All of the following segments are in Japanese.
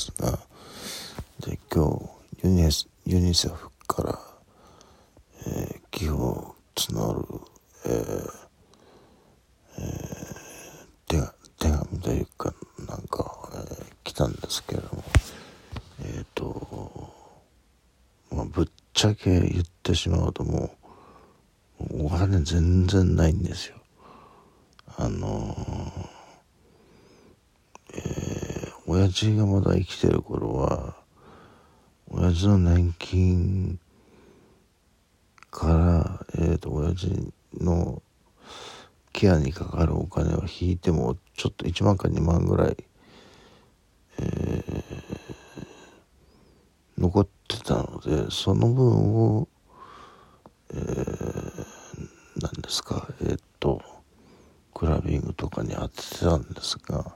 ですがで今日ユニユニセフから、えー、寄付を募る、えーえー、手手紙というかなんか、えー、来たんですけれどもえっ、ー、とまあぶっちゃけ言ってしまうともうお金全然ないんですよ。あのー、親父がまだ生きてる頃は親父の年金から、えーと、親父のケアにかかるお金を引いてもちょっと1万か2万ぐらい、えー、残ってたのでその分を、えー、何ですかえっ、ー、とクラビングとかに当ててたんですが、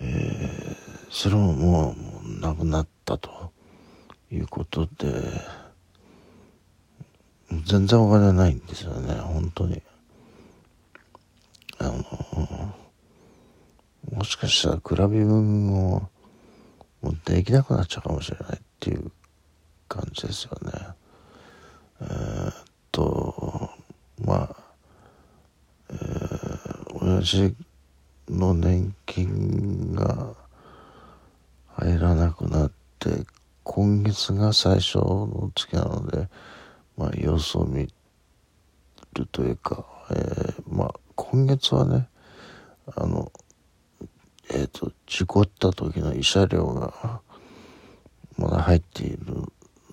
えー、それももうなくなったと。いうことで全然お金ないんですよね本当に。あのもしかしたらクラビンをもうできなくなっちゃうかもしれないっていう感じですよね。えー、っとまあ親父の年金が入らなくなって今月が最初の月なのでまあ様子を見るというか、えー、まあ今月はねあのえっ、ー、と事故った時の慰謝料がまだ入っている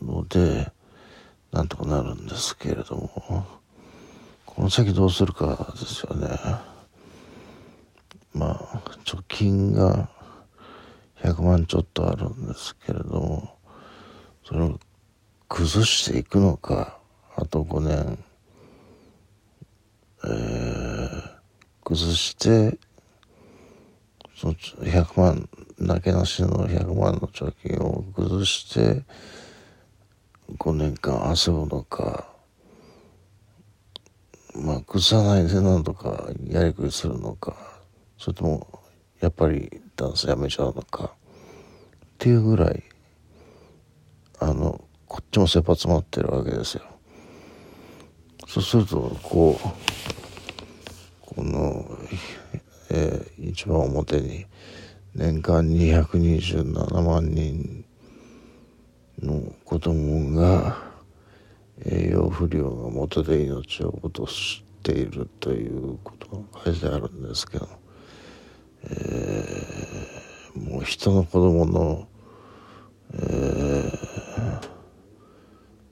のでなんとかなるんですけれどもこの先どうするかですよね。まあ貯金が100万ちょっとあるんですけれどもそれを崩していくのかあと5年、えー、崩してその100万なけなしの100万の貯金を崩して5年間遊ぶのかまあ崩さないでなんとかやりくりするのかそれともやっぱりダンスやめちゃうのかっていうぐらいあのこっちも切羽詰まってるわけですよ。そうするとこうこの、えー、一番表に年間227万人の子供が栄養不良が元で命を落としているということが書いてあるんですけどえー、もう人の子供の、えー、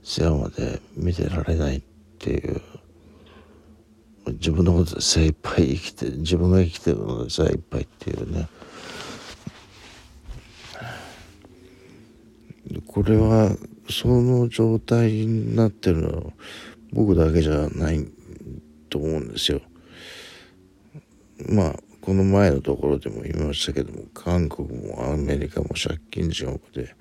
世話まで見てられないっていう自分のことで精一杯生きて自分が生きてるので精一杯っていうねこれはその状態になってるのは僕だけじゃないと思うんですよ。まあこの前のところでも言いましたけども韓国もアメリカも借金地獄で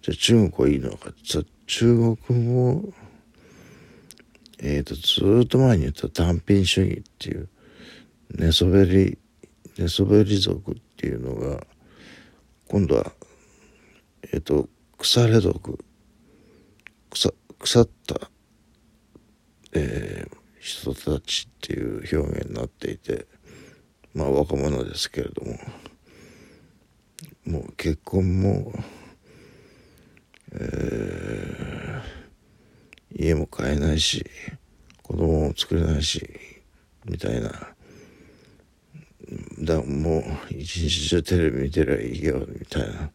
じゃあ中国はいいのかじゃ中国もえっ、ー、とずっと前に言った単品主義っていう寝そべり寝そべり族っていうのが今度はえっ、ー、と腐れ毒腐腐った、えー、人たちっていう表現になっていてまあ若者ですけれども。もう結婚も、えー、家も買えないし子供も作れないしみたいな。だもう一日中テレビ見てりゃいいよみたいな。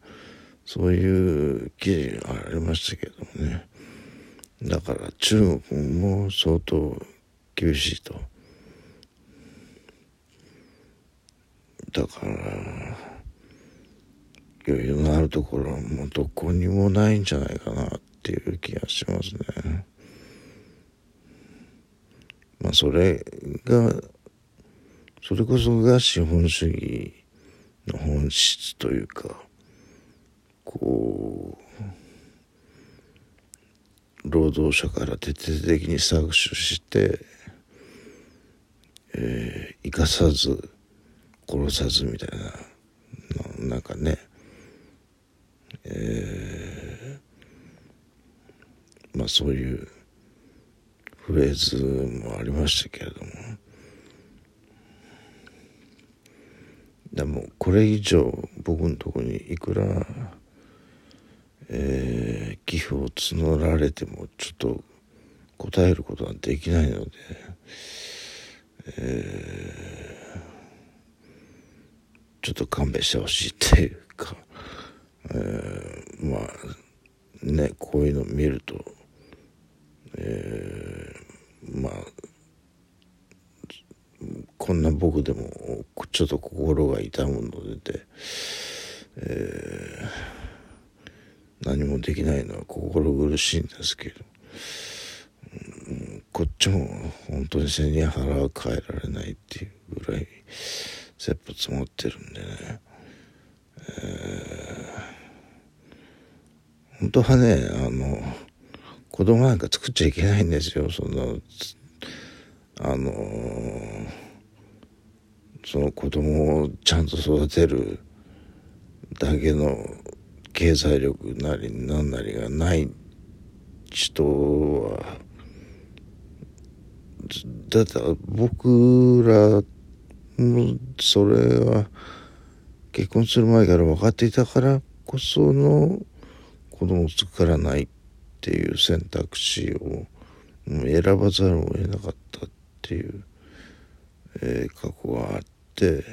そういう記事がありましたけどもね。だから中国も相当厳しいと。だから余裕のあるところはもうどこにもないんじゃないかなっていう気がしますね。まあそれがそれこそが資本主義の本質というかこう労働者から徹底的に搾取して、えー、生かさず殺さずみたいな。なんかね。えー、まあそういうフレーズもありましたけれども。でもこれ以上僕のとこにいくら、えー、寄付を募られてもちょっと答えることはできないので、えー、ちょっと勘弁してほしいっていうか、えー、まあねこういうの見ると、えー、まあこんな僕でもちょっと心が痛むので、えー、何もできないのは心苦しいんですけど、うん、こっちも本当に背に腹は変えられないっていうぐらい切羽詰まってるんでね、えー、本当はねあの子供なんか作っちゃいけないんですよ。そのあのその子供をちゃんと育てるだけの経済力なり何なりがない人はだって僕らそれは結婚する前から分かっていたからこその子供を作らないっていう選択肢を選ばざるを得なかったっていう、えー、過去があってって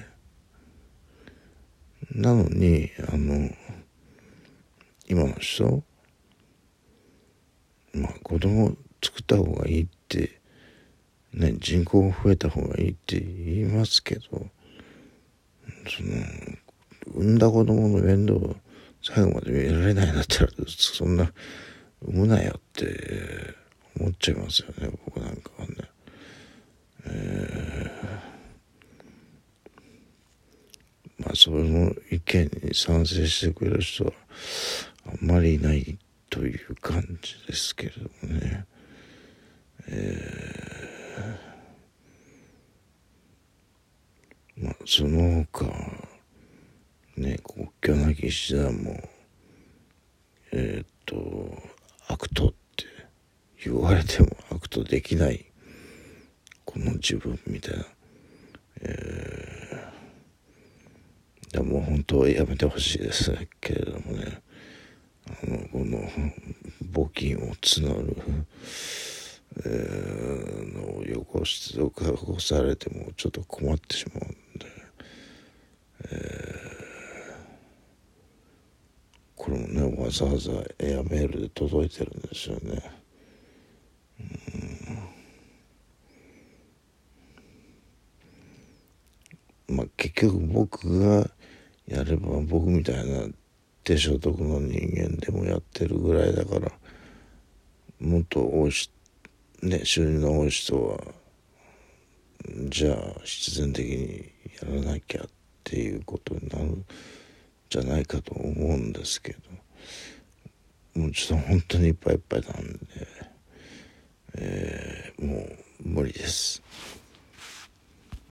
なのにあの今の人まあ子供作った方がいいってね人口が増えた方がいいって言いますけどその産んだ子供の面倒を最後まで見られないんだったらそんな産むなよって思っちゃいますよね僕なんかはね。えーまあその意見に賛成してくれる人はあんまりいないという感じですけれどもね。えー、まあその他ね国境なき医師団もえっ、と悪党って言われても悪党できないこの自分みたいな。えーやも本当はやめてほしいですけれどもねあのこの募金を募る、えー、のをよこしとかこされてもちょっと困ってしまうんで、えー、これもねわざわざエアメールで届いてるんですよね。まあ結局僕がやれば僕みたいな低所得の人間でもやってるぐらいだからもっと多いしね収入の多い人はじゃあ必然的にやらなきゃっていうことになるんじゃないかと思うんですけどもうちょっと本当にいっぱいいっぱいなんで、えー、もう無理です。